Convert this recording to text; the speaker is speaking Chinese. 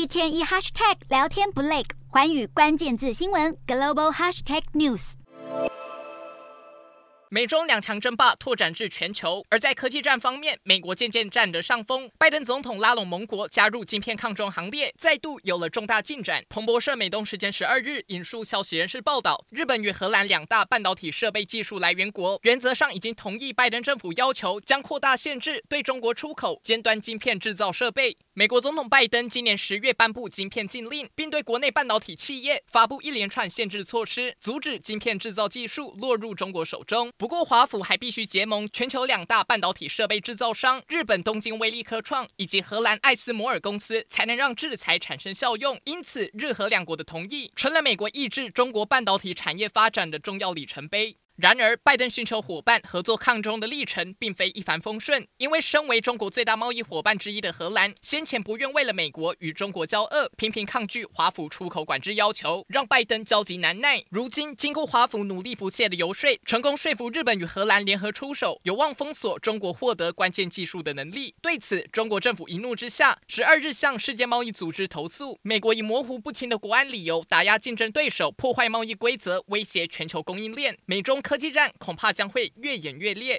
一天一 hashtag 聊天不累，寰宇关键字新闻 global hashtag news。美中两强争霸拓展至全球，而在科技战方面，美国渐渐占得上风。拜登总统拉拢盟国加入晶片抗中行列，再度有了重大进展。彭博社美东时间十二日引述消息人士报道，日本与荷兰两大半导体设备技术来源国，原则上已经同意拜登政府要求将扩大限制对中国出口尖端晶片制造设备。美国总统拜登今年十月颁布晶片禁令，并对国内半导体企业发布一连串限制措施，阻止晶片制造技术落入中国手中。不过，华府还必须结盟全球两大半导体设备制造商日本东京威力科创以及荷兰艾斯摩尔公司，才能让制裁产生效用。因此，日荷两国的同意成了美国抑制中国半导体产业发展的重要里程碑。然而，拜登寻求伙伴合作抗中的历程并非一帆风顺，因为身为中国最大贸易伙伴之一的荷兰，先前不愿为了美国与中国交恶，频频抗拒华府出口管制要求，让拜登焦急难耐。如今，经过华府努力不懈的游说，成功说服日本与荷兰联合出手，有望封锁中国获得关键技术的能力。对此，中国政府一怒之下，十二日向世界贸易组织投诉，美国以模糊不清的国安理由打压竞争对手，破坏贸易规则，威胁全球供应链。美中。科技战恐怕将会越演越烈。